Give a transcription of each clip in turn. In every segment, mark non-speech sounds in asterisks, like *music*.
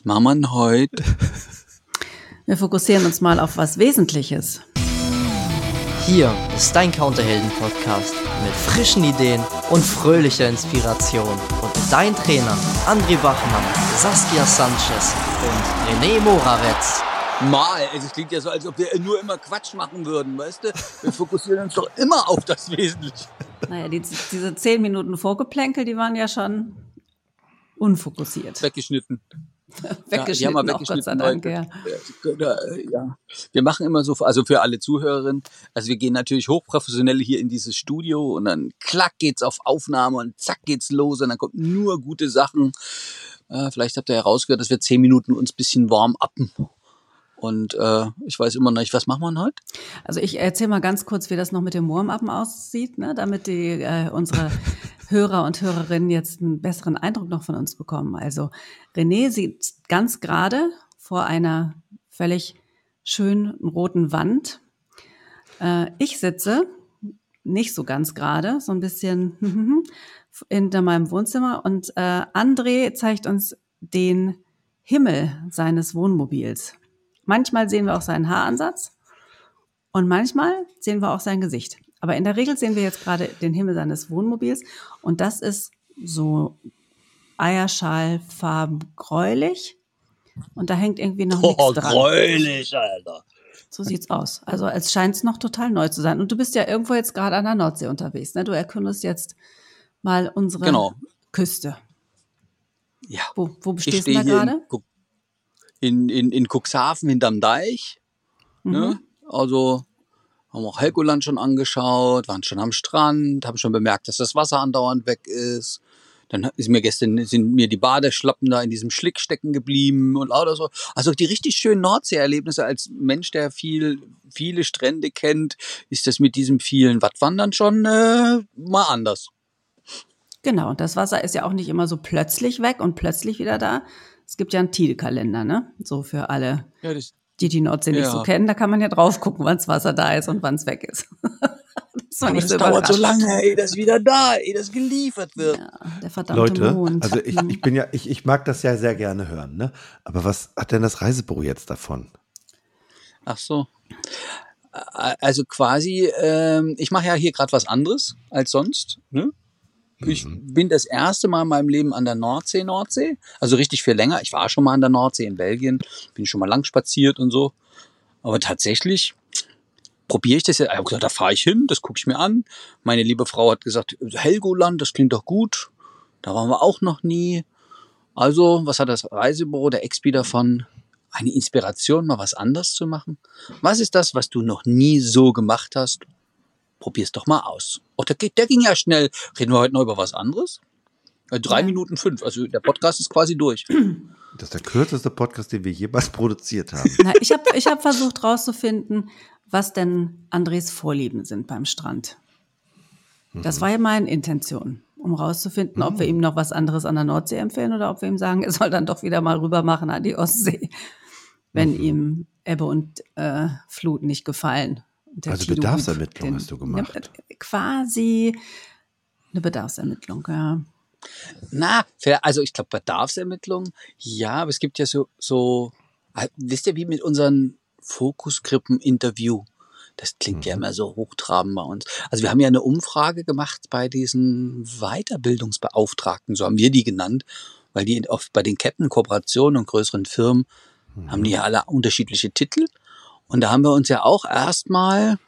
Was machen wir denn heute? Wir fokussieren uns mal auf was Wesentliches. Hier ist dein Counterhelden-Podcast mit frischen Ideen und fröhlicher Inspiration. Und dein Trainer André Wachmann, Saskia Sanchez und René Moravetz. Mal, es klingt ja so, als ob wir nur immer Quatsch machen würden, weißt du? Wir fokussieren uns doch immer auf das Wesentliche. Naja, die, diese zehn Minuten Vorgeplänkel, die waren ja schon unfokussiert. Weggeschnitten. Weggeschnitten, ja, auch Gott sei Dank, ja. ja. Wir machen immer so, also für alle Zuhörerinnen, also wir gehen natürlich hochprofessionell hier in dieses Studio und dann klack geht's auf Aufnahme und zack geht's los und dann kommt nur gute Sachen. Äh, vielleicht habt ihr herausgehört, dass wir zehn Minuten uns bisschen warm appen. Und äh, ich weiß immer noch nicht, was machen wir heute? Also ich erzähle mal ganz kurz, wie das noch mit dem Warm-Upen aussieht, ne? damit die äh, unsere Hörer und Hörerinnen jetzt einen besseren Eindruck noch von uns bekommen. Also René sieht ganz gerade vor einer völlig schönen roten Wand. Äh, ich sitze nicht so ganz gerade, so ein bisschen *laughs* hinter meinem Wohnzimmer und äh, André zeigt uns den Himmel seines Wohnmobils. Manchmal sehen wir auch seinen Haaransatz und manchmal sehen wir auch sein Gesicht. Aber in der Regel sehen wir jetzt gerade den Himmel seines Wohnmobils und das ist so Eierschalfarben gräulich und da hängt irgendwie noch oh, nichts dran. gräulich, Alter. So sieht's aus. Also es scheint noch total neu zu sein. Und du bist ja irgendwo jetzt gerade an der Nordsee unterwegs. Ne? Du erkundest jetzt mal unsere genau. Küste. Ja. Wo, wo bestehst du da gerade? in, in, in Cuxhaven hinterm Deich. Ne? Mhm. Ne? Also haben auch Helgoland schon angeschaut, waren schon am Strand, haben schon bemerkt, dass das Wasser andauernd weg ist. Dann ist mir gestern sind mir die Badeschlappen da in diesem Schlick stecken geblieben und lauter so. Also die richtig schönen Nordsee-Erlebnisse als Mensch, der viel viele Strände kennt, ist das mit diesem vielen Wattwandern schon äh, mal anders. Genau, und das Wasser ist ja auch nicht immer so plötzlich weg und plötzlich wieder da, es gibt ja einen Thiel-Kalender, ne? So für alle, ja, das, die die Nordsee ja. nicht so kennen. Da kann man ja drauf gucken, wann das Wasser da ist und wann es weg ist. *laughs* das war nicht so dauert so lange, ey, das wieder da, ey, das geliefert wird. Ja, der verdammte Leute, Mond. also ich, ich bin ja, ich, ich mag das ja sehr gerne hören, ne? Aber was hat denn das Reisebüro jetzt davon? Ach so. Also quasi, ähm, ich mache ja hier gerade was anderes als sonst. Ne? Ich mhm. bin das erste Mal in meinem Leben an der Nordsee, Nordsee. Also richtig viel länger. Ich war schon mal an der Nordsee in Belgien, bin schon mal lang spaziert und so. Aber tatsächlich probiere ich das jetzt. Ich habe gesagt, da fahre ich hin, das gucke ich mir an. Meine liebe Frau hat gesagt, Helgoland, das klingt doch gut. Da waren wir auch noch nie. Also, was hat das Reisebüro der Expi davon? Eine Inspiration, mal was anders zu machen? Was ist das, was du noch nie so gemacht hast probier's doch mal aus. Oh, der, der ging ja schnell. Reden wir heute noch über was anderes? Äh, drei ja. Minuten fünf. Also der Podcast ist quasi durch. *clears throat* Das ist der kürzeste Podcast, den wir jemals *laughs* produziert haben. Na, ich habe ich hab versucht rauszufinden, was denn Andres Vorlieben sind beim Strand. Das mhm. war ja meine Intention, um rauszufinden, ob wir mhm. ihm noch was anderes an der Nordsee empfehlen oder ob wir ihm sagen, er soll dann doch wieder mal rüber machen an die Ostsee, wenn mhm. ihm Ebbe und äh, Flut nicht gefallen also Bedarfsermittlung den, hast du gemacht. Eine, quasi eine Bedarfsermittlung, ja. Na, also ich glaube Bedarfsermittlung, ja, aber es gibt ja so, so, äh, wisst ihr, wie mit unseren Fokusgruppen-Interview. Das klingt mhm. ja immer so hochtrabend bei uns. Also wir haben ja eine Umfrage gemacht bei diesen Weiterbildungsbeauftragten, so haben wir die genannt, weil die oft bei den Kettenkooperationen und größeren Firmen mhm. haben die ja alle unterschiedliche Titel. Und da haben wir uns ja auch erstmal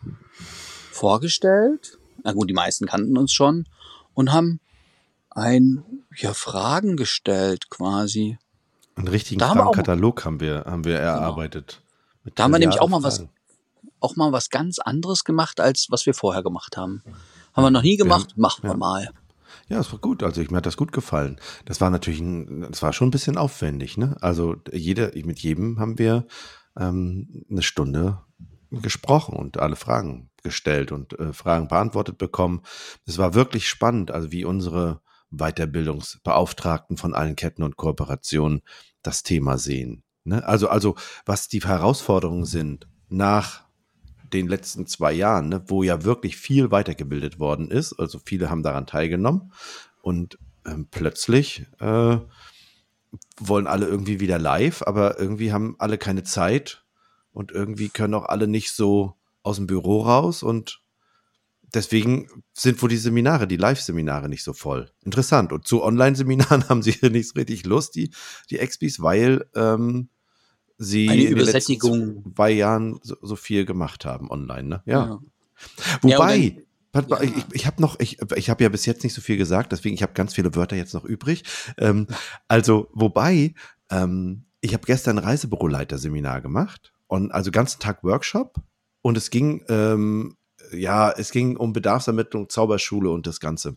vorgestellt. Na gut, die meisten kannten uns schon und haben ein, ja, Fragen gestellt quasi. Einen richtigen da Fragenkatalog haben wir, haben wir genau. erarbeitet. Genau. Da haben wir nämlich auch mal was, auch mal was ganz anderes gemacht, als was wir vorher gemacht haben. Haben wir noch nie gemacht, wir haben, machen wir ja. mal. Ja, es war gut. Also ich, mir hat das gut gefallen. Das war natürlich, ein, das war schon ein bisschen aufwendig. Ne? Also jeder, mit jedem haben wir ähm, eine Stunde gesprochen und alle Fragen gestellt und äh, Fragen beantwortet bekommen. Es war wirklich spannend, also wie unsere Weiterbildungsbeauftragten von allen Ketten und Kooperationen das Thema sehen. Ne? Also, also was die Herausforderungen sind nach den letzten zwei Jahren, ne, wo ja wirklich viel weitergebildet worden ist. Also viele haben daran teilgenommen und ähm, plötzlich äh, wollen alle irgendwie wieder live, aber irgendwie haben alle keine Zeit und irgendwie können auch alle nicht so aus dem Büro raus und deswegen sind wohl die Seminare, die Live-Seminare nicht so voll. Interessant. Und zu Online-Seminaren *laughs* haben sie nicht so richtig Lust, die, die Expis, weil ähm, sie Eine in den letzten zwei Jahren so, so viel gemacht haben online. Ne? Ja. Ja. Wobei, Ja, ja. ich, ich habe noch, ich, ich habe ja bis jetzt nicht so viel gesagt, deswegen ich habe ganz viele Wörter jetzt noch übrig. Ähm, also, wobei, ähm, ich habe gestern ein Reisebüroleiter-Seminar gemacht und also ganzen Tag Workshop und es ging, ähm, ja, es ging um Bedarfsermittlung, Zauberschule und das Ganze.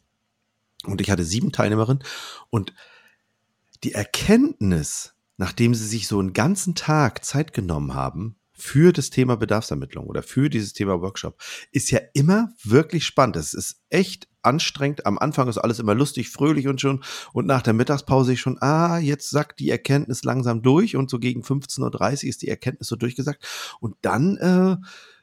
Und ich hatte sieben Teilnehmerinnen und die Erkenntnis, nachdem sie sich so einen ganzen Tag Zeit genommen haben für das Thema Bedarfsermittlung oder für dieses Thema Workshop, ist ja immer wirklich spannend. Es ist echt anstrengend. Am Anfang ist alles immer lustig, fröhlich und schon. Und nach der Mittagspause ich schon, ah, jetzt sackt die Erkenntnis langsam durch. Und so gegen 15.30 Uhr ist die Erkenntnis so durchgesagt. Und dann äh,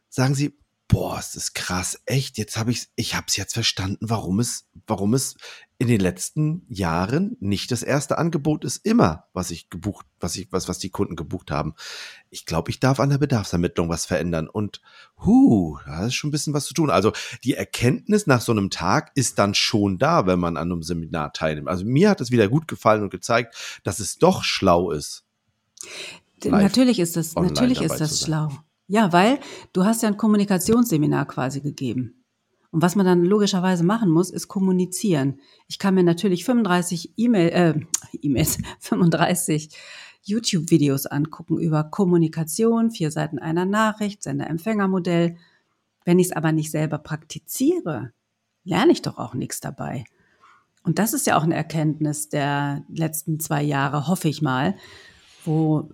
sagen sie, boah, ist das krass, echt, jetzt habe ich ich habe es jetzt verstanden, warum es warum es in den letzten Jahren nicht das erste Angebot ist immer, was ich gebucht, was ich was was die Kunden gebucht haben. Ich glaube, ich darf an der Bedarfsermittlung was verändern und hu, da ist schon ein bisschen was zu tun. Also, die Erkenntnis nach so einem Tag ist dann schon da, wenn man an einem Seminar teilnimmt. Also, mir hat es wieder gut gefallen und gezeigt, dass es doch schlau ist. Natürlich ist das, natürlich ist das schlau. Ja, weil du hast ja ein Kommunikationsseminar quasi gegeben. Und was man dann logischerweise machen muss, ist kommunizieren. Ich kann mir natürlich 35 E-Mail, äh, *laughs* E-Mails, *laughs* 35 YouTube-Videos angucken über Kommunikation, vier Seiten einer Nachricht, Sender-Empfänger-Modell. Wenn ich es aber nicht selber praktiziere, lerne ich doch auch nichts dabei. Und das ist ja auch eine Erkenntnis der letzten zwei Jahre, hoffe ich mal, wo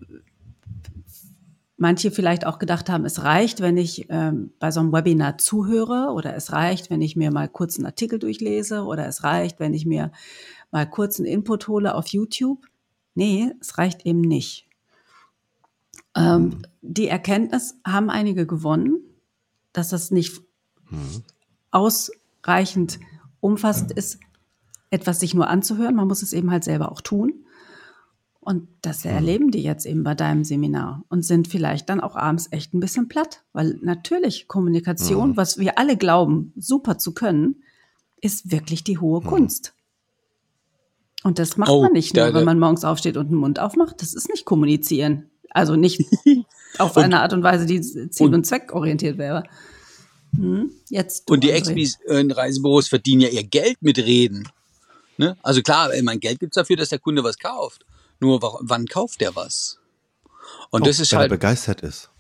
manche vielleicht auch gedacht haben, es reicht, wenn ich ähm, bei so einem Webinar zuhöre oder es reicht, wenn ich mir mal kurz einen Artikel durchlese oder es reicht, wenn ich mir mal kurz einen Input hole auf YouTube. Nee, es reicht eben nicht. Ähm, die Erkenntnis haben einige gewonnen, dass das nicht ausreichend umfassend ist, etwas sich nur anzuhören. Man muss es eben halt selber auch tun. Und das erleben die jetzt eben bei deinem Seminar und sind vielleicht dann auch abends echt ein bisschen platt, weil natürlich Kommunikation, was wir alle glauben, super zu können, ist wirklich die hohe Kunst. Und das macht Oh, man nicht nur, wenn man morgens aufsteht und den Mund aufmacht. Das ist nicht kommunizieren. Also nicht *laughs* auf eine Art und Weise, die ziel- und- und zweckorientiert wäre. Hm? Jetzt Und die André. Expis in Reisebüros verdienen ja ihr Geld mit Reden. Ne? Also klar, mein Geld gibt's dafür, dass der Kunde was kauft. Nur wa- wann kauft der was? Und das Oh, ist wenn halt. er begeistert ist.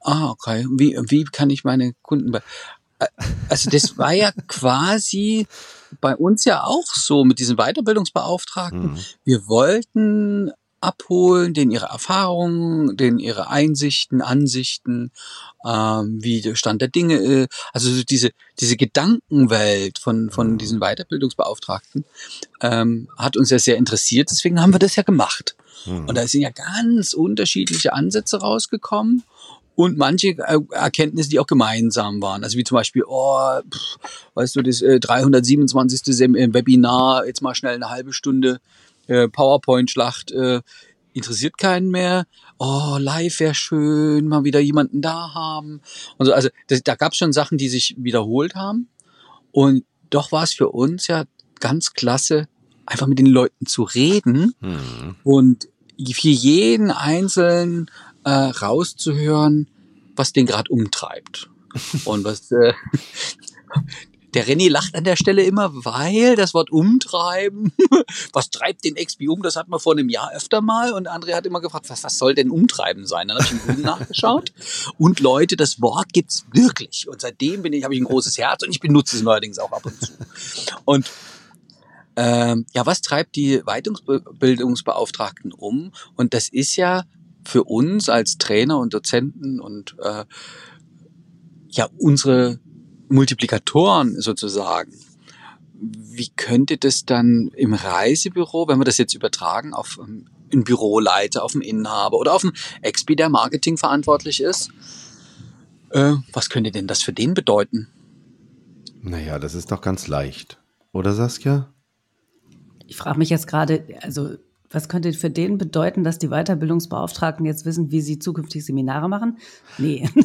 Ah, okay. Wie, wie kann ich meine Kunden bei. Äh, Also das war ja *laughs* quasi bei uns ja auch so mit diesen Weiterbildungsbeauftragten. Mhm. Wir wollten abholen, denen ihre Erfahrungen, denen ihre Einsichten, Ansichten, ähm, wie der Stand der Dinge ist. Also so diese, diese Gedankenwelt von, von diesen Weiterbildungsbeauftragten ähm, hat uns ja sehr interessiert. Deswegen haben wir das ja gemacht. Und da sind ja ganz unterschiedliche Ansätze rausgekommen und manche äh, Erkenntnisse, die auch gemeinsam waren. Also wie zum Beispiel, oh, pff, weißt du, das äh, 327. Sem äh, Webinar, jetzt mal schnell eine halbe Stunde äh, PowerPoint-Schlacht, äh, interessiert keinen mehr. Oh, live wäre schön, mal wieder jemanden da haben. Und so, also das, da gab es schon Sachen, die sich wiederholt haben. Und doch war es für uns ja ganz klasse, einfach mit den Leuten zu reden Mhm. und für jeden Einzelnen äh, rauszuhören, was den gerade umtreibt. *laughs* Und was äh, der René lacht an der Stelle immer, weil das Wort umtreiben, *laughs* was treibt den XP um? Das hatten wir vor einem Jahr öfter mal und André hat immer gefragt, was, was soll denn umtreiben sein? Dann habe ich im Google nachgeschaut und Leute, das Wort gibt's wirklich und seitdem ich habe ich ein großes Herz und ich benutze es neuerdings auch ab und zu. Und ähm, ja, was treibt die Weiterbildungsbeauftragten um? Und das ist ja für uns als Trainer und Dozenten und äh, ja unsere Multiplikatoren sozusagen. Wie könnte das dann im Reisebüro, wenn wir das jetzt übertragen auf ähm, einen Büroleiter, auf einen Inhaber oder auf einen Expi, der Marketing verantwortlich ist, äh, was könnte denn das für den bedeuten? Naja, das ist doch ganz leicht. Oder Saskia? Ich frage mich jetzt gerade, also Was könnte für den bedeuten, dass die Weiterbildungsbeauftragten jetzt wissen, wie sie zukünftig Seminare machen? Nee. *laughs*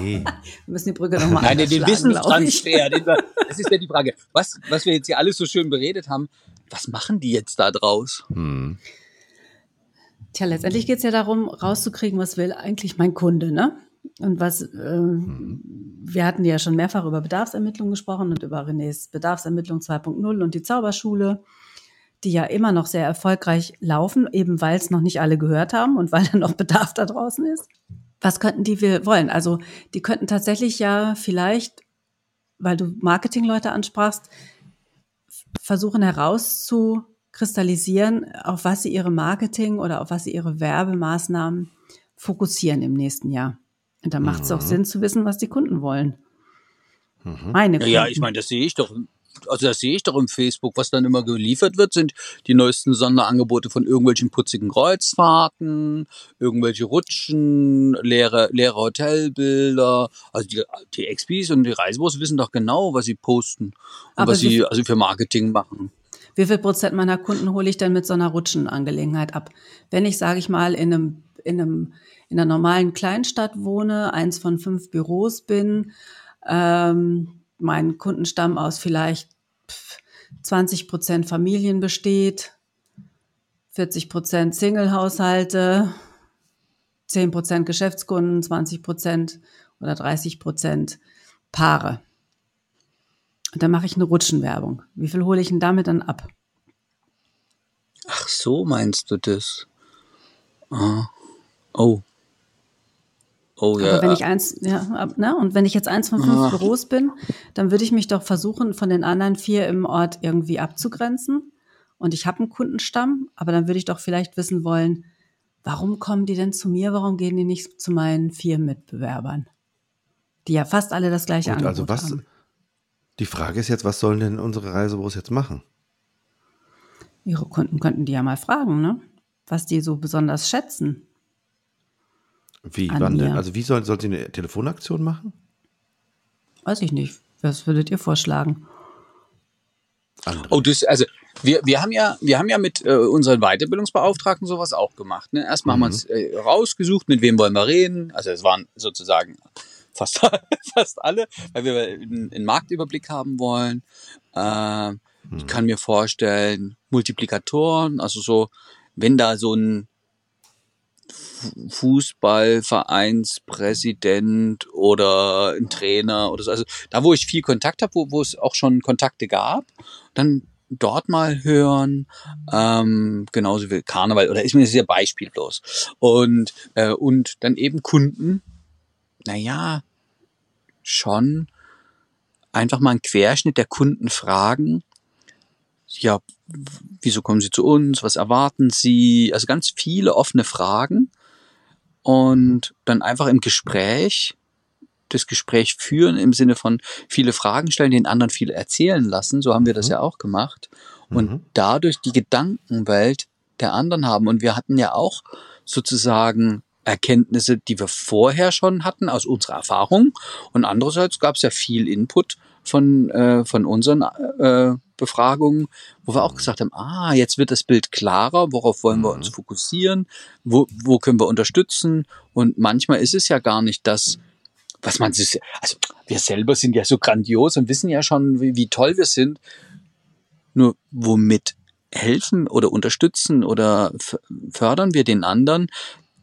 Nee. wir müssen die Brücke nochmal Nein, den Wissenstransfer. Den wir, das ist ja die Frage. Was, was wir jetzt hier alles so schön beredet haben, was machen die jetzt da draus? Hm. Tja, letztendlich geht es ja darum, rauszukriegen, was will eigentlich mein Kunde, ne? Und was, äh, hm. wir hatten ja schon mehrfach über Bedarfsermittlung gesprochen und über Renés Bedarfsermittlung 2.0 und die Zauberschule die ja immer noch sehr erfolgreich laufen, eben weil es noch nicht alle gehört haben und weil da noch Bedarf da draußen ist. Was könnten die wir wollen? Also die könnten tatsächlich ja vielleicht, weil du Marketingleute ansprachst, versuchen herauszukristallisieren, auf was sie ihre Marketing oder auf was sie ihre Werbemaßnahmen fokussieren im nächsten Jahr. Und da macht es mhm. auch Sinn zu wissen, was die Kunden wollen. Mhm. Meine Kunden. Ja, ich meine, das sehe ich doch also das sehe ich doch im Facebook, was dann immer geliefert wird, sind die neuesten Sonderangebote von irgendwelchen putzigen Kreuzfahrten, irgendwelche Rutschen, leere, leere Hotelbilder. Also die, die XPs und die Reisebüros wissen doch genau, was sie posten und Aber was sie also für Marketing machen. Wie viel Prozent meiner Kunden hole ich denn mit so einer Rutschenangelegenheit ab? Wenn ich, sage ich mal, in einem, in einem, in einer normalen Kleinstadt wohne, eins von fünf Büros bin, ähm, mein Kundenstamm aus vielleicht 20 Prozent Familien besteht, 40 Prozent Single-Haushalte, 10 Prozent Geschäftskunden, 20 Prozent oder 30 Prozent Paare. Und dann mache ich eine Rutschenwerbung. Wie viel hole ich denn damit dann ab? Ach so, meinst du das? Ah. Oh. Oh ja. Aber wenn ich eins, ja, ne? Und wenn ich jetzt eins von fünf Ach. Büros bin, dann würde ich mich doch versuchen, von den anderen vier im Ort irgendwie abzugrenzen. Und ich habe einen Kundenstamm, aber dann würde ich doch vielleicht wissen wollen, warum kommen die denn zu mir? Warum gehen die nicht zu meinen vier Mitbewerbern? Die ja fast alle das gleiche Gut, Angebot also was, haben. Die Frage ist jetzt, was sollen denn unsere Reisebüros jetzt machen? Ihre Kunden könnten die ja mal fragen, ne? Was die so besonders schätzen. Wie, wann mir. denn? Also wie soll, soll sie eine Telefonaktion machen? Weiß ich nicht. Was würdet ihr vorschlagen? Andere. Oh, das, also wir, wir haben ja, wir haben ja mit äh, unseren Weiterbildungsbeauftragten sowas auch gemacht. Ne? Erstmal mhm. haben wir uns äh, rausgesucht, mit wem wollen wir reden. Also es waren sozusagen fast, *laughs* fast alle, weil wir einen, einen Marktüberblick haben wollen. Äh, mhm. Ich kann mir vorstellen, Multiplikatoren, also so, wenn da so ein Fußballvereinspräsident oder ein Trainer oder so. Also da, wo ich viel Kontakt habe, wo, wo es auch schon Kontakte gab, dann dort mal hören, ähm, genauso wie Karneval oder ist mir sehr beispiellos. Und, äh, und dann eben Kunden, naja, schon einfach mal einen Querschnitt der Kunden fragen, ja, wieso kommen Sie zu uns? Was erwarten Sie? Also ganz viele offene Fragen und dann einfach im Gespräch das Gespräch führen im Sinne von viele Fragen stellen, den anderen viel erzählen lassen. So haben wir das mhm. ja auch gemacht. Und mhm. dadurch die Gedankenwelt der anderen haben. Und wir hatten ja auch sozusagen Erkenntnisse, die wir vorher schon hatten aus unserer Erfahrung. Und andererseits gab es ja viel Input von, äh, von unseren äh, Befragungen, wo wir auch gesagt haben, ah, jetzt wird das Bild klarer, worauf wollen wir uns mhm. fokussieren, wo, wo können wir unterstützen. Und manchmal ist es ja gar nicht das, was man sich, also wir selber sind ja so grandios und wissen ja schon, wie, wie toll wir sind. Nur womit helfen oder unterstützen oder fördern wir den anderen,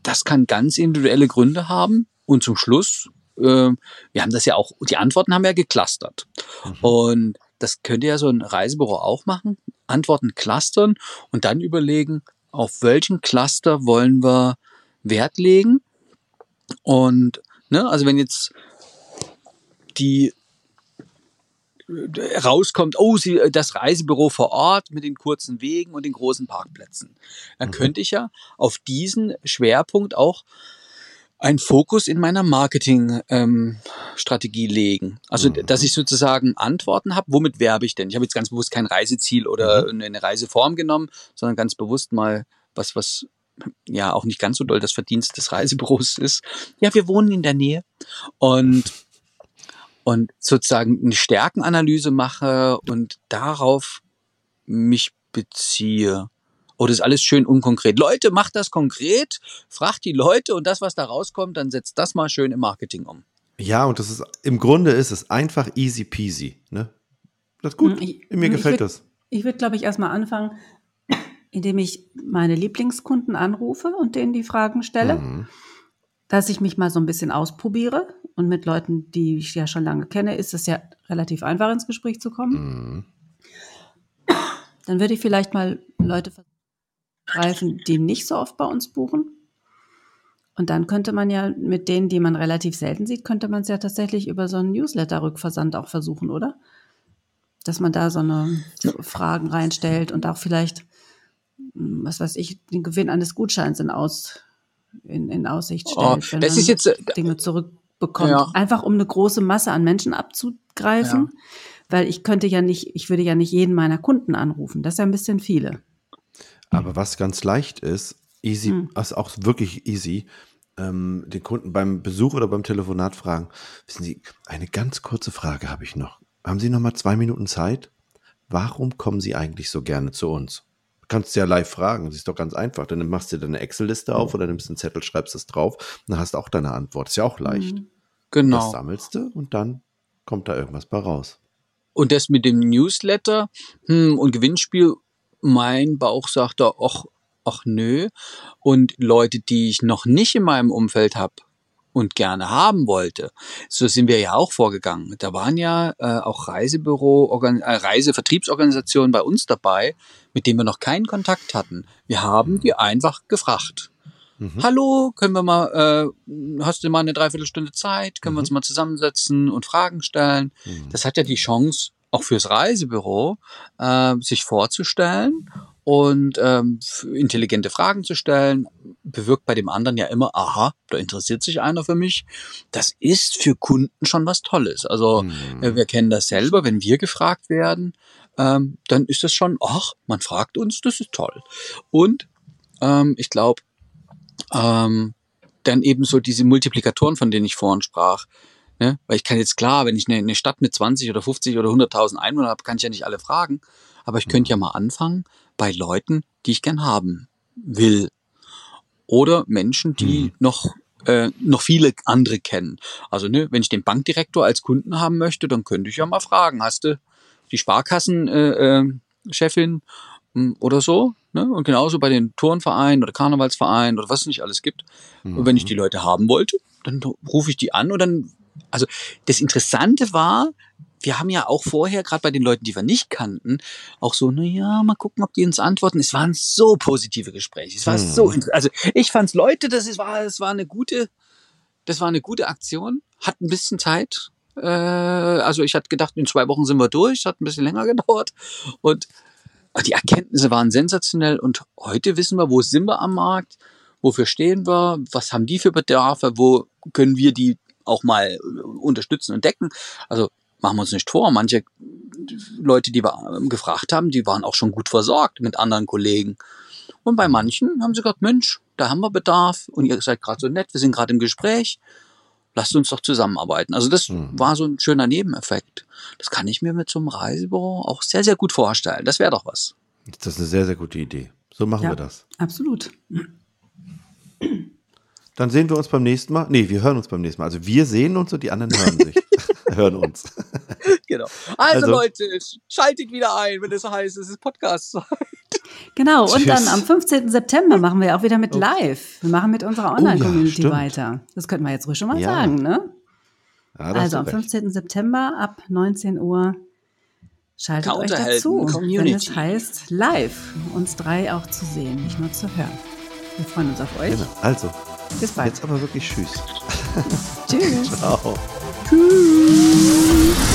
das kann ganz individuelle Gründe haben. Und zum Schluss, wir haben das ja auch, die Antworten haben wir ja geclustert. Mhm. Und das könnte ja so ein Reisebüro auch machen. Antworten clustern und dann überlegen, auf welchen Cluster wollen wir Wert legen. Und, ne, also wenn jetzt die rauskommt, oh, sie, das Reisebüro vor Ort mit den kurzen Wegen und den großen Parkplätzen. Dann mhm. könnte ich ja auf diesen Schwerpunkt auch einen Fokus in meiner Marketingstrategie ähm, legen. Also, mhm. dass ich sozusagen Antworten habe, womit werbe ich denn? Ich habe jetzt ganz bewusst kein Reiseziel oder mhm. eine Reiseform genommen, sondern ganz bewusst mal was, was ja auch nicht ganz so doll das Verdienst des Reisebüros ist. Ja, wir wohnen in der Nähe und und sozusagen eine Stärkenanalyse mache und darauf mich beziehe. Oder ist alles schön unkonkret? Leute, macht das konkret, fragt die Leute und das, was da rauskommt, dann setzt das mal schön im Marketing um. Ja, und das ist im Grunde ist es einfach easy peasy. Ne? Das ist gut. Hm, Ich- Mir ich gefällt würd- das. Ich würde, glaube ich, erstmal anfangen, *clears throat* indem ich meine Lieblingskunden anrufe und denen die Fragen stelle, Mhm. dass ich mich mal so ein bisschen ausprobiere. Und mit Leuten, die ich ja schon lange kenne, ist es ja relativ einfach, ins Gespräch zu kommen. Mhm. Dann würde ich vielleicht mal Leute greifen, die nicht so oft bei uns buchen. Und dann könnte man ja mit denen, die man relativ selten sieht, könnte man es ja tatsächlich über so einen Newsletter-Rückversand auch versuchen, oder? Dass man da so eine Fragen reinstellt und auch vielleicht, hm, was weiß ich, den Gewinn eines Gutscheins in, Aus, in, in Aussicht Oh, stellt. wenn das ist jetzt, äh, Dinge zurückbekommt. Ja. Einfach um eine große Masse an Menschen abzugreifen. Weil ich könnte ja nicht, ich würde ja nicht jeden meiner Kunden anrufen. Das ist ja ein bisschen viele. Aber was ganz leicht ist, easy, Hm. also auch wirklich easy, ähm, den Kunden beim Besuch oder beim Telefonat fragen, wissen Sie, eine ganz kurze Frage habe ich noch. Haben Sie noch mal zwei Minuten Zeit? Warum kommen Sie eigentlich so gerne zu uns? Du kannst ja live fragen, das ist doch ganz einfach. Dann machst du deine Excel-Liste auf oder nimmst einen Zettel, schreibst es drauf, dann hast du auch deine Antwort. Ist ja auch leicht. Mhm. Das genau. sammelst du und dann kommt da irgendwas bei raus. Und das mit dem Newsletter hm, und Gewinnspiel, mein Bauch sagt da, ach, ach nö. Und Leute, die ich noch nicht in meinem Umfeld habe und gerne haben wollte, so sind wir ja auch vorgegangen. Da waren ja äh, auch Reisebüro, Organ äh, Reisevertriebsorganisationen bei uns dabei, mit denen wir noch keinen Kontakt hatten. Wir haben die einfach gefragt. Mhm. Hallo, können wir mal, äh, hast du mal eine Dreiviertelstunde Zeit? Können wir Mhm. uns mal zusammensetzen und Fragen stellen? Mhm. Das hat ja die Chance, auch fürs Reisebüro, äh, sich vorzustellen und ähm, intelligente Fragen zu stellen, bewirkt bei dem anderen ja immer, aha, da interessiert sich einer für mich. Das ist für Kunden schon was Tolles. Also Mhm. äh, wir kennen das selber, wenn wir gefragt werden, ähm, dann ist das schon, ach, man fragt uns, das ist toll. Und ähm, ich glaube, ähm, dann eben so diese Multiplikatoren, von denen ich vorhin sprach. Ne? Weil ich kann jetzt klar, wenn ich eine, eine Stadt mit 20 oder 50 oder 100.000 Einwohnern habe, kann ich ja nicht alle fragen. Aber ich könnte ja mal anfangen bei Leuten, die ich gern haben will. Oder Menschen, die Mhm. noch äh, noch viele andere kennen. Also ne, wenn ich den Bankdirektor als Kunden haben möchte, dann könnte ich ja mal fragen, hast du die Sparkassenchefin äh, äh, Chefin, m, oder so? Ne? Und genauso bei den Turnvereinen oder Karnevalsvereinen oder was es nicht alles gibt. Und wenn ich die Leute haben wollte, dann rufe ich die an und dann, also das Interessante war, wir haben ja auch vorher, gerade bei den Leuten, die wir nicht kannten, auch so, na ja, mal gucken, ob die uns antworten. Es waren so positive Gespräche. Es war Mhm. so, also ich fand's Leute, das ist, war, es war eine gute, das war eine gute Aktion. Hat ein bisschen Zeit. Äh, also ich hatte gedacht, in zwei Wochen sind wir durch. Hat ein bisschen länger *laughs* gedauert. Und die Erkenntnisse waren sensationell. Und heute wissen wir, wo sind wir am Markt? Wofür stehen wir? Was haben die für Bedarfe? Wo können wir die auch mal äh, unterstützen und decken? Also machen wir uns nicht vor. Manche Leute, die wir ähm, gefragt haben, die waren auch schon gut versorgt mit anderen Kollegen. Und bei manchen haben sie gesagt, Mensch, da haben wir Bedarf und ihr seid gerade so nett, wir sind gerade im Gespräch. Lasst uns doch zusammenarbeiten. Also das Mhm. war so ein schöner Nebeneffekt. Das kann ich mir mit so einem Reisebüro auch sehr, sehr gut vorstellen. Das wäre doch was. Das ist eine sehr, sehr gute Idee. So machen Ja. wir das. Absolut. Dann sehen wir uns beim nächsten Mal. Nee, wir hören uns beim nächsten Mal. Also wir sehen uns und die anderen hören sich. *laughs* hören uns. Genau. Also, Also- Leute, schaltet wieder ein, wenn es heißt, es ist Podcast. *laughs* Genau, und Tschüss. dann am 15. September machen wir auch wieder mit live. Wir machen mit unserer Online-Community stimmt. weiter. Das könnten wir jetzt ruhig schon mal Ja. sagen, ne? Ja, Also am recht. 15. September ab 19 Uhr schaltet euch dazu, wenn Community. es heißt, live uns drei auch zu sehen, nicht nur zu hören. Wir freuen uns auf euch. Genau. Also, Bis bald. jetzt aber wirklich Tschüss. Tschüss. *laughs* Ciao. Tschüss.